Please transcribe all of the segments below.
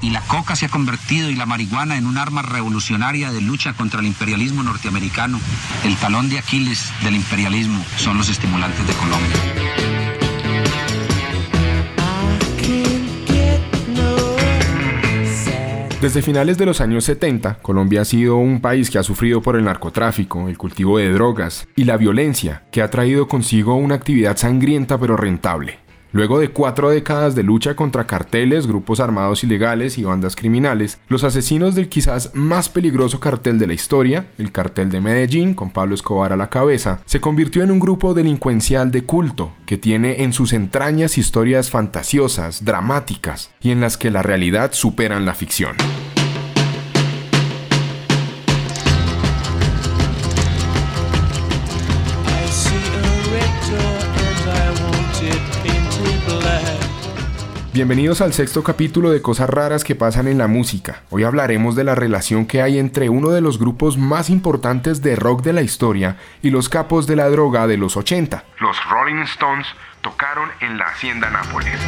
Y la coca se ha convertido y la marihuana en un arma revolucionaria de lucha contra el imperialismo norteamericano. El talón de Aquiles del imperialismo son los estimulantes de Colombia. Desde finales de los años 70, Colombia ha sido un país que ha sufrido por el narcotráfico, el cultivo de drogas y la violencia, que ha traído consigo una actividad sangrienta pero rentable. Luego de cuatro décadas de lucha contra carteles, grupos armados ilegales y bandas criminales, los asesinos del quizás más peligroso cartel de la historia, el cartel de Medellín, con Pablo Escobar a la cabeza, se convirtió en un grupo delincuencial de culto que tiene en sus entrañas historias fantasiosas, dramáticas y en las que la realidad superan la ficción. Bienvenidos al sexto capítulo de Cosas Raras que pasan en la música. Hoy hablaremos de la relación que hay entre uno de los grupos más importantes de rock de la historia y los capos de la droga de los 80. Los Rolling Stones tocaron en la Hacienda Nápoles.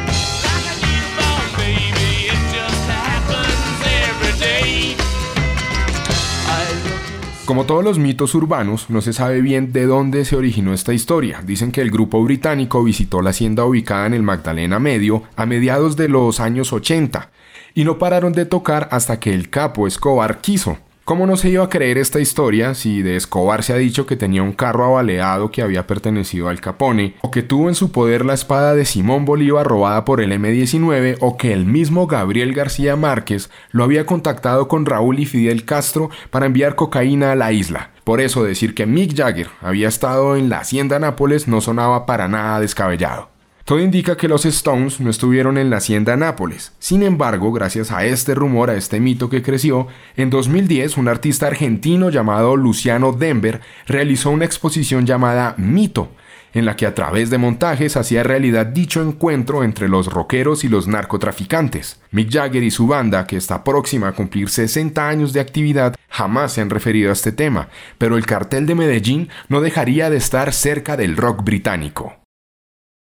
Como todos los mitos urbanos, no se sabe bien de dónde se originó esta historia. Dicen que el grupo británico visitó la hacienda ubicada en el Magdalena Medio a mediados de los años 80 y no pararon de tocar hasta que el capo Escobar quiso. ¿Cómo no se iba a creer esta historia si de Escobar se ha dicho que tenía un carro avaleado que había pertenecido al Capone, o que tuvo en su poder la espada de Simón Bolívar robada por el M-19, o que el mismo Gabriel García Márquez lo había contactado con Raúl y Fidel Castro para enviar cocaína a la isla? Por eso decir que Mick Jagger había estado en la hacienda Nápoles no sonaba para nada descabellado. Todo indica que los Stones no estuvieron en la hacienda Nápoles. Sin embargo, gracias a este rumor, a este mito que creció, en 2010 un artista argentino llamado Luciano Denver realizó una exposición llamada Mito, en la que a través de montajes hacía realidad dicho encuentro entre los rockeros y los narcotraficantes. Mick Jagger y su banda, que está próxima a cumplir 60 años de actividad, jamás se han referido a este tema, pero el cartel de Medellín no dejaría de estar cerca del rock británico.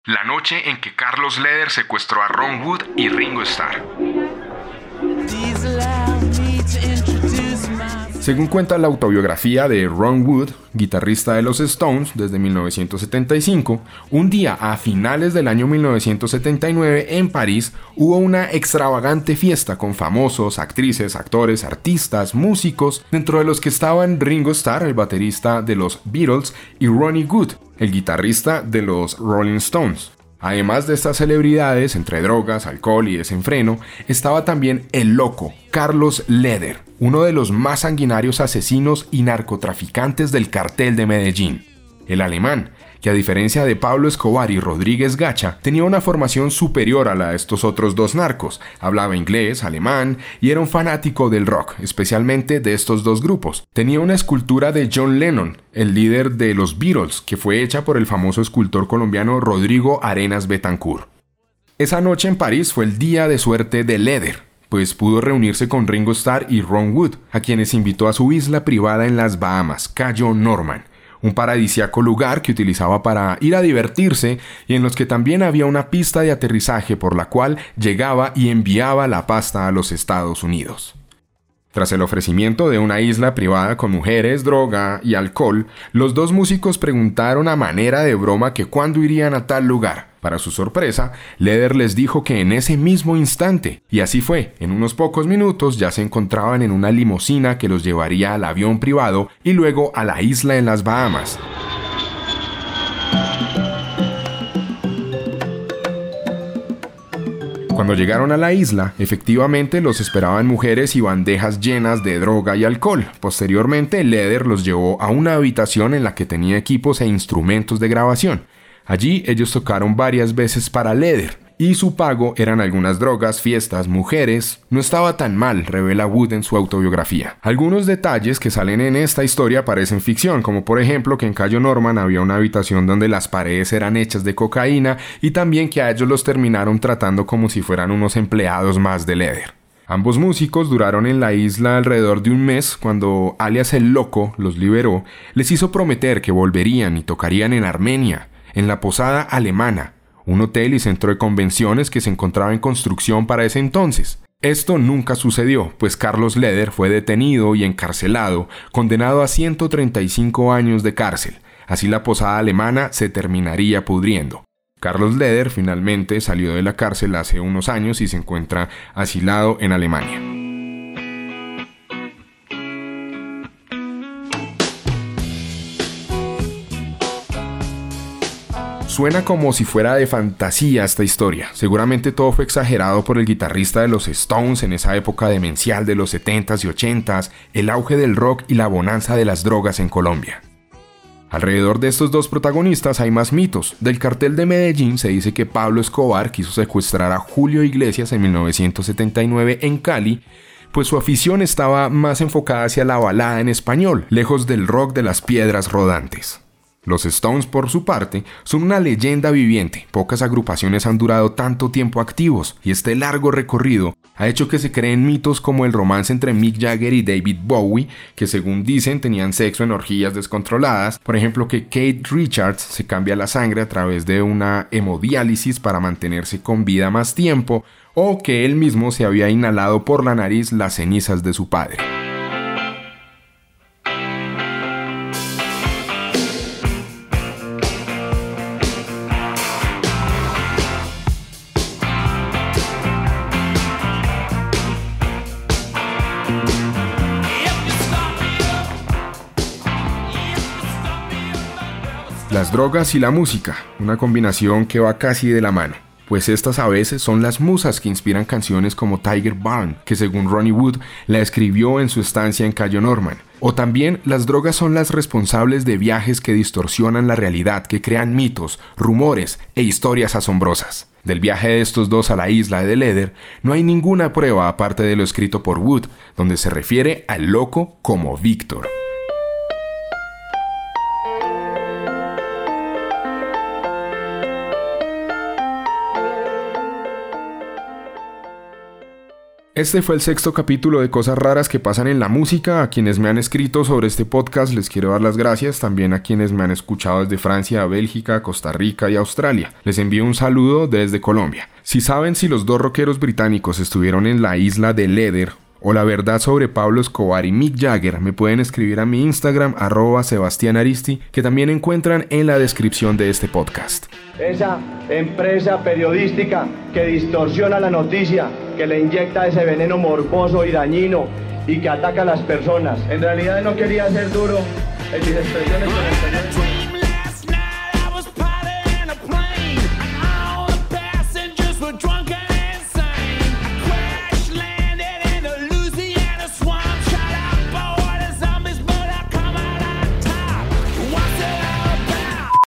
La noche en que Carlos Leder secuestró a Ron Wood y Ringo Starr. Según cuenta la autobiografía de Ron Wood, guitarrista de los Stones desde 1975, un día a finales del año 1979 en París hubo una extravagante fiesta con famosos, actrices, actores, artistas, músicos, dentro de los que estaban Ringo Starr, el baterista de los Beatles, y Ronnie Wood, el guitarrista de los Rolling Stones. Además de estas celebridades, entre drogas, alcohol y desenfreno, estaba también el loco, Carlos Leder, uno de los más sanguinarios asesinos y narcotraficantes del cartel de Medellín. El alemán, que a diferencia de Pablo Escobar y Rodríguez Gacha, tenía una formación superior a la de estos otros dos narcos. Hablaba inglés, alemán y era un fanático del rock, especialmente de estos dos grupos. Tenía una escultura de John Lennon, el líder de los Beatles, que fue hecha por el famoso escultor colombiano Rodrigo Arenas Betancourt. Esa noche en París fue el día de suerte de Leder, pues pudo reunirse con Ringo Starr y Ron Wood, a quienes invitó a su isla privada en las Bahamas, Cayo Norman un paradisiaco lugar que utilizaba para ir a divertirse y en los que también había una pista de aterrizaje por la cual llegaba y enviaba la pasta a los Estados Unidos. Tras el ofrecimiento de una isla privada con mujeres, droga y alcohol, los dos músicos preguntaron a manera de broma que cuándo irían a tal lugar. Para su sorpresa, Leder les dijo que en ese mismo instante, y así fue, en unos pocos minutos ya se encontraban en una limusina que los llevaría al avión privado y luego a la isla en las Bahamas. Cuando llegaron a la isla, efectivamente los esperaban mujeres y bandejas llenas de droga y alcohol. Posteriormente, Leder los llevó a una habitación en la que tenía equipos e instrumentos de grabación. Allí ellos tocaron varias veces para Leder, y su pago eran algunas drogas, fiestas, mujeres. No estaba tan mal, revela Wood en su autobiografía. Algunos detalles que salen en esta historia parecen ficción, como por ejemplo que en Cayo Norman había una habitación donde las paredes eran hechas de cocaína y también que a ellos los terminaron tratando como si fueran unos empleados más de Leder. Ambos músicos duraron en la isla alrededor de un mes cuando alias el Loco los liberó, les hizo prometer que volverían y tocarían en Armenia, en la posada alemana, un hotel y centro de convenciones que se encontraba en construcción para ese entonces. Esto nunca sucedió, pues Carlos Leder fue detenido y encarcelado, condenado a 135 años de cárcel. Así la posada alemana se terminaría pudriendo. Carlos Leder finalmente salió de la cárcel hace unos años y se encuentra asilado en Alemania. Suena como si fuera de fantasía esta historia. Seguramente todo fue exagerado por el guitarrista de los Stones en esa época demencial de los 70s y 80s, el auge del rock y la bonanza de las drogas en Colombia. Alrededor de estos dos protagonistas hay más mitos. Del cartel de Medellín se dice que Pablo Escobar quiso secuestrar a Julio Iglesias en 1979 en Cali, pues su afición estaba más enfocada hacia la balada en español, lejos del rock de las piedras rodantes. Los Stones, por su parte, son una leyenda viviente. Pocas agrupaciones han durado tanto tiempo activos, y este largo recorrido ha hecho que se creen mitos como el romance entre Mick Jagger y David Bowie, que según dicen tenían sexo en orgías descontroladas. Por ejemplo, que Kate Richards se cambia la sangre a través de una hemodiálisis para mantenerse con vida más tiempo, o que él mismo se había inhalado por la nariz las cenizas de su padre. Las drogas y la música, una combinación que va casi de la mano, pues estas a veces son las musas que inspiran canciones como Tiger Barn, que según Ronnie Wood la escribió en su estancia en Cayo Norman. O también las drogas son las responsables de viajes que distorsionan la realidad, que crean mitos, rumores e historias asombrosas. Del viaje de estos dos a la isla de Leder no hay ninguna prueba aparte de lo escrito por Wood, donde se refiere al loco como Víctor. Este fue el sexto capítulo de Cosas Raras que pasan en la música. A quienes me han escrito sobre este podcast les quiero dar las gracias. También a quienes me han escuchado desde Francia, Bélgica, Costa Rica y Australia. Les envío un saludo desde Colombia. Si saben si los dos rockeros británicos estuvieron en la isla de Leder o la verdad sobre Pablo Escobar y Mick Jagger, me pueden escribir a mi Instagram arroba Sebastián Aristi, que también encuentran en la descripción de este podcast. Esa empresa periodística que distorsiona la noticia, que le inyecta ese veneno morboso y dañino y que ataca a las personas. En realidad no quería ser duro